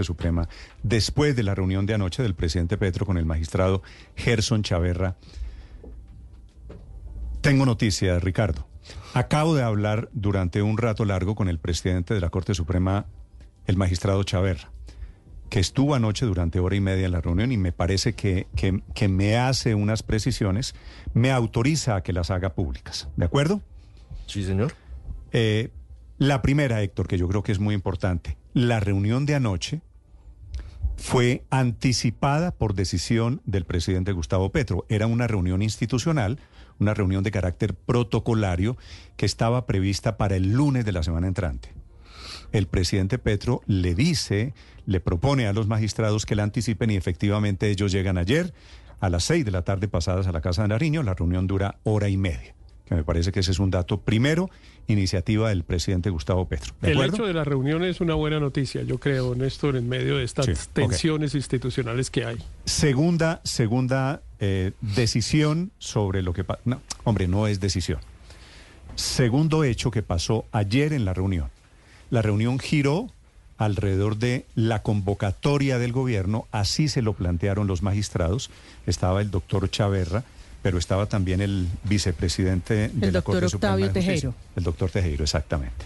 Suprema después de la reunión de anoche del presidente Petro con el magistrado Gerson Chaverra. Tengo noticias, Ricardo. Acabo de hablar durante un rato largo con el presidente de la Corte Suprema, el magistrado Chaverra, que estuvo anoche durante hora y media en la reunión y me parece que, que, que me hace unas precisiones, me autoriza a que las haga públicas. ¿De acuerdo? Sí, señor. Eh, la primera, Héctor, que yo creo que es muy importante. La reunión de anoche fue anticipada por decisión del presidente Gustavo Petro. Era una reunión institucional, una reunión de carácter protocolario que estaba prevista para el lunes de la semana entrante. El presidente Petro le dice, le propone a los magistrados que la anticipen y efectivamente ellos llegan ayer a las seis de la tarde pasadas a la Casa de Nariño. La reunión dura hora y media que me parece que ese es un dato primero, iniciativa del presidente Gustavo Petro. ¿De el acuerdo? hecho de la reunión es una buena noticia, yo creo, Néstor, en medio de estas Sí, tensiones institucionales que hay. Segunda, segunda eh, decisión sobre lo que pasó. No, hombre, no es decisión. Segundo hecho que pasó ayer en la reunión. La reunión giró alrededor de la convocatoria del gobierno, así se lo plantearon los magistrados. Estaba el doctor Chaverra, pero estaba también el vicepresidente de El la doctor Corte Suprema de Justicia, Tejero. El doctor Tejero, exactamente.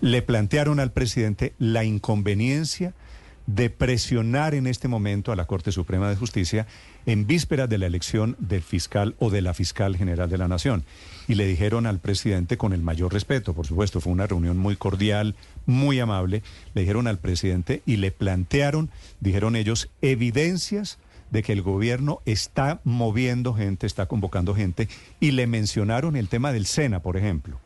Le plantearon al presidente la inconveniencia de presionar en este momento a la Corte Suprema de Justicia en vísperas de la elección del fiscal o de la fiscal general de la Nación. Y le dijeron al presidente con el mayor respeto, por supuesto, fue una reunión muy cordial, muy amable, le dijeron al presidente y le plantearon, dijeron ellos, evidencias de que el gobierno está moviendo gente, está convocando gente, y le mencionaron el tema del SENA, por ejemplo.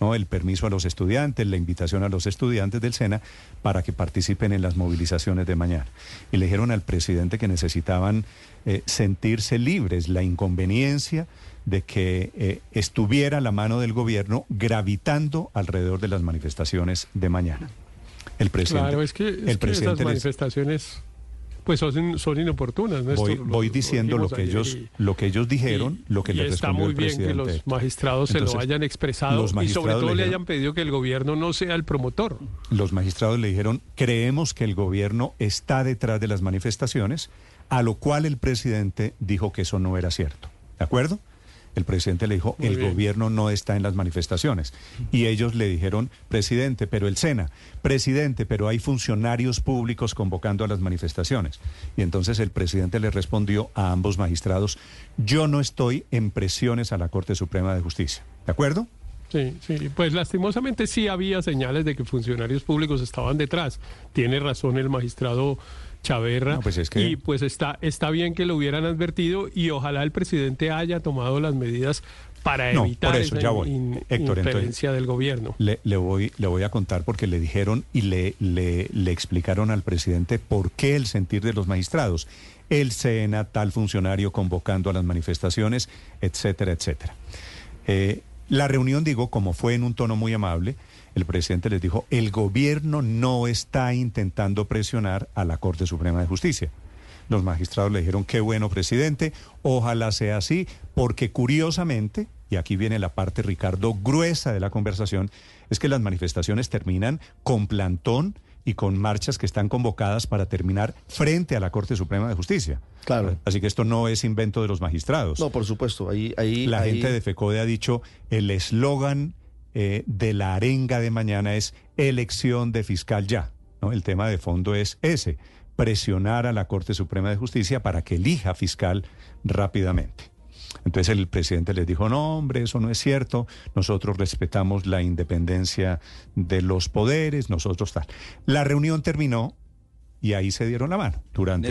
¿no? el permiso a los estudiantes, la invitación a los estudiantes del SENA para que participen en las movilizaciones de mañana. Y le dijeron al presidente que necesitaban eh, sentirse libres, la inconveniencia de que eh, estuviera la mano del gobierno gravitando alrededor de las manifestaciones de mañana. El presidente, claro, es que, es el que esas presidente manifestaciones pues son, son inoportunas, Néstor. voy, voy lo diciendo lo que ellos y- lo que ellos dijeron, y- lo que y le está muy el bien que los magistrados se lo hayan expresado los y sobre todo le le hayan pedido que el gobierno no sea el promotor. los magistrados le dijeron, creemos que el gobierno está detrás de las manifestaciones, a lo cual el presidente dijo que eso no era cierto. ¿De acuerdo? El presidente le dijo, Muy el bien. gobierno no está en las manifestaciones. Y ellos le dijeron, presidente, pero el SENA, presidente, pero hay funcionarios públicos convocando a las manifestaciones. Y entonces el presidente le respondió a ambos magistrados, yo no estoy en presiones a la Corte Suprema de Justicia. ¿De acuerdo? Sí, sí, pues lastimosamente sí había señales de que funcionarios públicos estaban detrás. Tiene razón el magistrado Chaverra. No, pues es que- Y pues está, está bien que lo hubieran advertido y ojalá el presidente haya tomado las medidas para No, evitar por eso, esa ya voy. in- Héctor, entonces- inferencia del gobierno. Le, le voy, le voy a contar porque le dijeron y le, le, le explicaron al presidente por qué el sentir de los magistrados. El SENA, tal funcionario convocando a las manifestaciones, etcétera, etcétera. Eh, la reunión, digo, como fue en un tono muy amable, el presidente les dijo, el gobierno no está intentando presionar a la Corte Suprema de Justicia. Los magistrados le dijeron, qué bueno, presidente, ojalá sea así, porque curiosamente, y aquí viene la parte, Ricardo, gruesa de la conversación, es que las manifestaciones terminan con plantón y con marchas que están convocadas para terminar frente a la Corte Suprema de Justicia. Claro. Así que esto no es invento de los magistrados. No, por supuesto. Ahí, ahí, La ahí- gente de FECODE ha dicho, el eslogan eh, de la arenga de mañana es elección de fiscal ya. ¿no? El tema de fondo es ese, presionar a la Corte Suprema de Justicia para que elija fiscal rápidamente. Entonces el presidente les dijo, no, hombre, eso no es cierto, nosotros respetamos la independencia de los poderes, nosotros tal. La reunión terminó y ahí se dieron la mano durante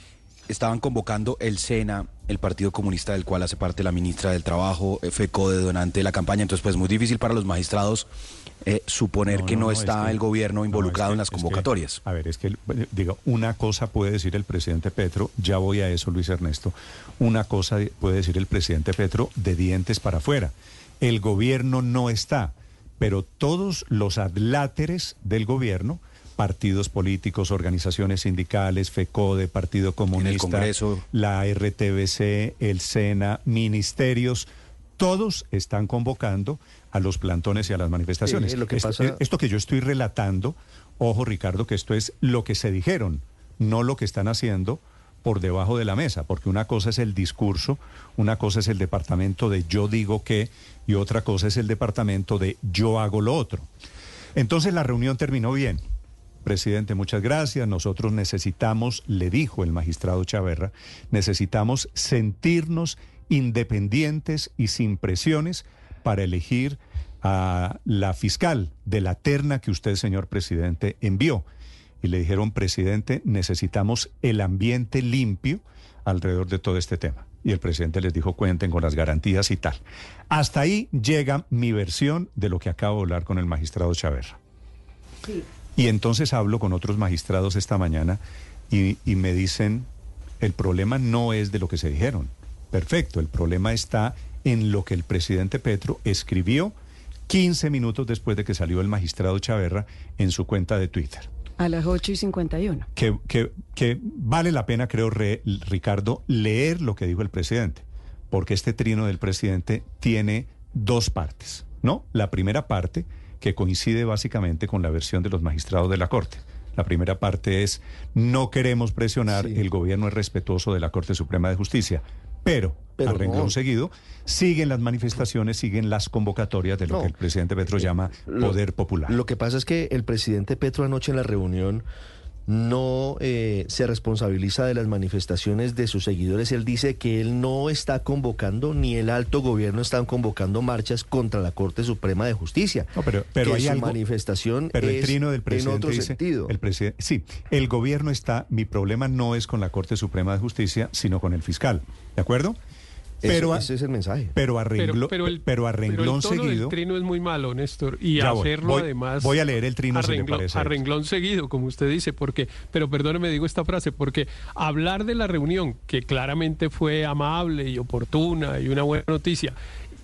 estaban convocando el SENA, el Partido Comunista del cual hace parte la ministra del Trabajo, eh, FECO de donante de la campaña, entonces pues muy difícil para los magistrados eh, suponer que no, es está que- el gobierno no, involucrado es que- en las es que- convocatorias. a ver, es que, digo, una cosa puede decir el presidente Petro, ya voy a eso, Luis Ernesto, una cosa de- puede decir el presidente Petro de dientes para afuera. El gobierno no está, pero todos los adláteres del gobierno, partidos políticos, organizaciones sindicales, FECODE, Partido Comunista, la RTBC, el SENA, ministerios, todos están convocando a los plantones y a las manifestaciones. Sí, lo que esto, pasa- esto que yo estoy relatando, ojo Ricardo, que esto es lo que se dijeron, no lo que están haciendo por debajo de la mesa, porque una cosa es el discurso, una cosa es el departamento de yo digo que y otra cosa es el departamento de yo hago lo otro. Entonces la reunión terminó bien. Presidente, muchas gracias. Nosotros necesitamos, le dijo el magistrado Chaverra, necesitamos sentirnos independientes y sin presiones para elegir a la fiscal de la terna que usted, señor presidente, envió. Y le dijeron, presidente, necesitamos el ambiente limpio alrededor de todo este tema. Y el presidente les dijo, cuenten con las garantías y tal. Hasta ahí llega mi versión de lo que acabo de hablar con el magistrado Chaverra. Y entonces hablo con otros magistrados esta mañana y, y me dicen, el problema no es de lo que se dijeron. Perfecto, el problema está en lo que el presidente Petro escribió 15 minutos después de que salió el magistrado Chaverra en su cuenta de Twitter. A las 8 y 51. Que, que, que vale la pena, creo, re- Ricardo, leer lo que dijo el presidente, porque este trino del presidente tiene dos partes, ¿no? La primera parte, que coincide básicamente con la versión de los magistrados de la Corte. La primera parte es, no queremos presionar, el gobierno es respetuoso de la Corte Suprema de Justicia, pero, Pero a renglón no. seguido, siguen las manifestaciones, siguen las convocatorias de lo No. que el presidente Petro llama Lo- poder popular. Lo que pasa es que el presidente Petro anoche en la reunión no eh, se responsabiliza de las manifestaciones de sus seguidores. Él dice que él no está convocando, ni el alto gobierno están convocando marchas contra la Corte Suprema de Justicia. No, pero, pero que hay su algo, manifestación pero el trino del en presidente otro dice, sentido. el presidente, sí, el gobierno está, mi problema no es con la Corte Suprema de Justicia, sino con el fiscal, ¿de acuerdo? Pero, a- ese es el mensaje. pero a Pero, renglo- pero el, pero a pero el renglón tono seguido, del trino es muy malo, Néstor. Y Ya hacerlo voy- además. voy a leer el trino a si le renglón, parece. a renglón seguido, como usted dice, porque. Pero perdóneme, digo esta frase, porque hablar de la reunión, que claramente fue amable y oportuna y una buena noticia,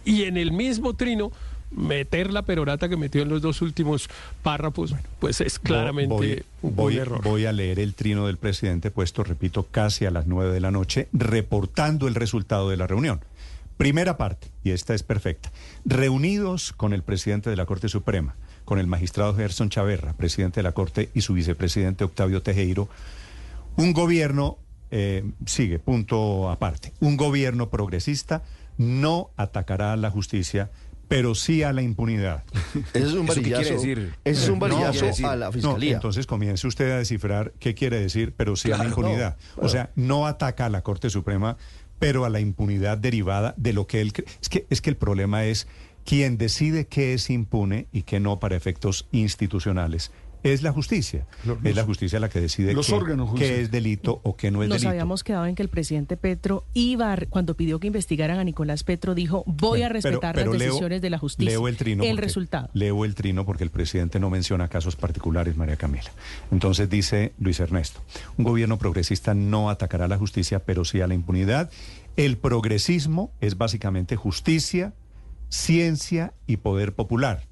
y en el mismo trino meter la perorata que metió en los dos últimos párrafos, pues es claramente voy, un, voy- error. voy a leer el trino del presidente puesto, repito, casi a las nueve de la noche, reportando el resultado de la reunión. Primera parte, y esta es perfecta. Reunidos con el presidente de la Corte Suprema, con el magistrado Gerson Chaverra, presidente de la Corte, y su vicepresidente Octavio Tejero, un gobierno, eh, sigue, punto aparte, un gobierno progresista no atacará a la justicia, pero sí a la impunidad. Es un ¿Eso qué quiere varillazo. decir? Ese es un No, varillazo decir- a la No, fiscalía. entonces comience usted a descifrar qué quiere decir, pero sí a la Claro, impunidad. O sea, no ataca a la Corte Suprema, pero a la impunidad derivada de lo que él cree. Es que, es que el problema es quien decide qué es impune y qué no para efectos institucionales. Es la justicia. es la justicia la que decide los qué, órganos qué judiciales. es delito o qué no es Nos delito. habíamos quedado en que el presidente Petro iba, a- cuando pidió que investigaran a Nicolás Petro, dijo, voy a respetar pero- pero las leo- decisiones de la justicia. Leo el trino. porque- resultado. Leo el trino porque el presidente no menciona casos particulares, María Camila. Entonces dice Luis Ernesto, un gobierno progresista no atacará a la justicia, pero sí a la impunidad. El progresismo es básicamente justicia, ciencia y poder popular.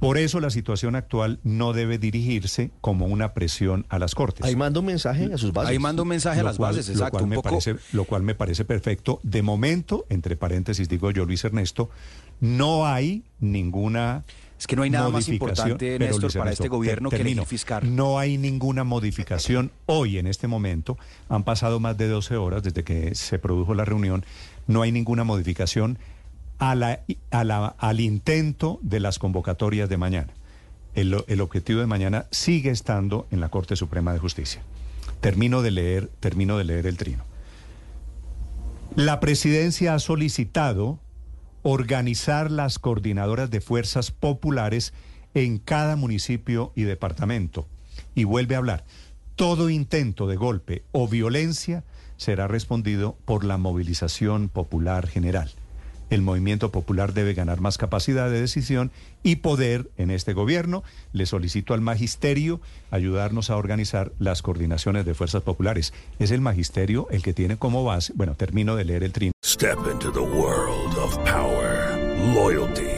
Por eso la situación actual no debe dirigirse como una presión a las Cortes. Ahí manda un mensaje a sus bases. Ahí manda un mensaje a Lo las cual- bases, lo exacto. cual un me poco- parece, lo cual me parece perfecto. De momento, entre paréntesis digo yo, Luis Ernesto, no hay ninguna Es que no hay nada más importante, Néstor, para este gobierno que termino. elegir fiscal. No hay ninguna modificación hoy en este momento. Han pasado más de 12 horas desde que se produjo la reunión. No hay ninguna modificación al intento de las convocatorias de mañana. El, el objetivo de mañana sigue estando en la Corte Suprema de Justicia. Termino de leer, termino de leer el trino. La presidencia ha solicitado organizar las coordinadoras de fuerzas populares en cada municipio y departamento. Y vuelve a hablar, todo intento de golpe o violencia será respondido por la movilización popular general. El movimiento popular debe ganar más capacidad de decisión y poder en este gobierno. Le solicito al magisterio ayudarnos a organizar las coordinaciones de fuerzas populares. Es el magisterio el que tiene como base, bueno, termino de leer el trino. Step into the world of power, loyalty,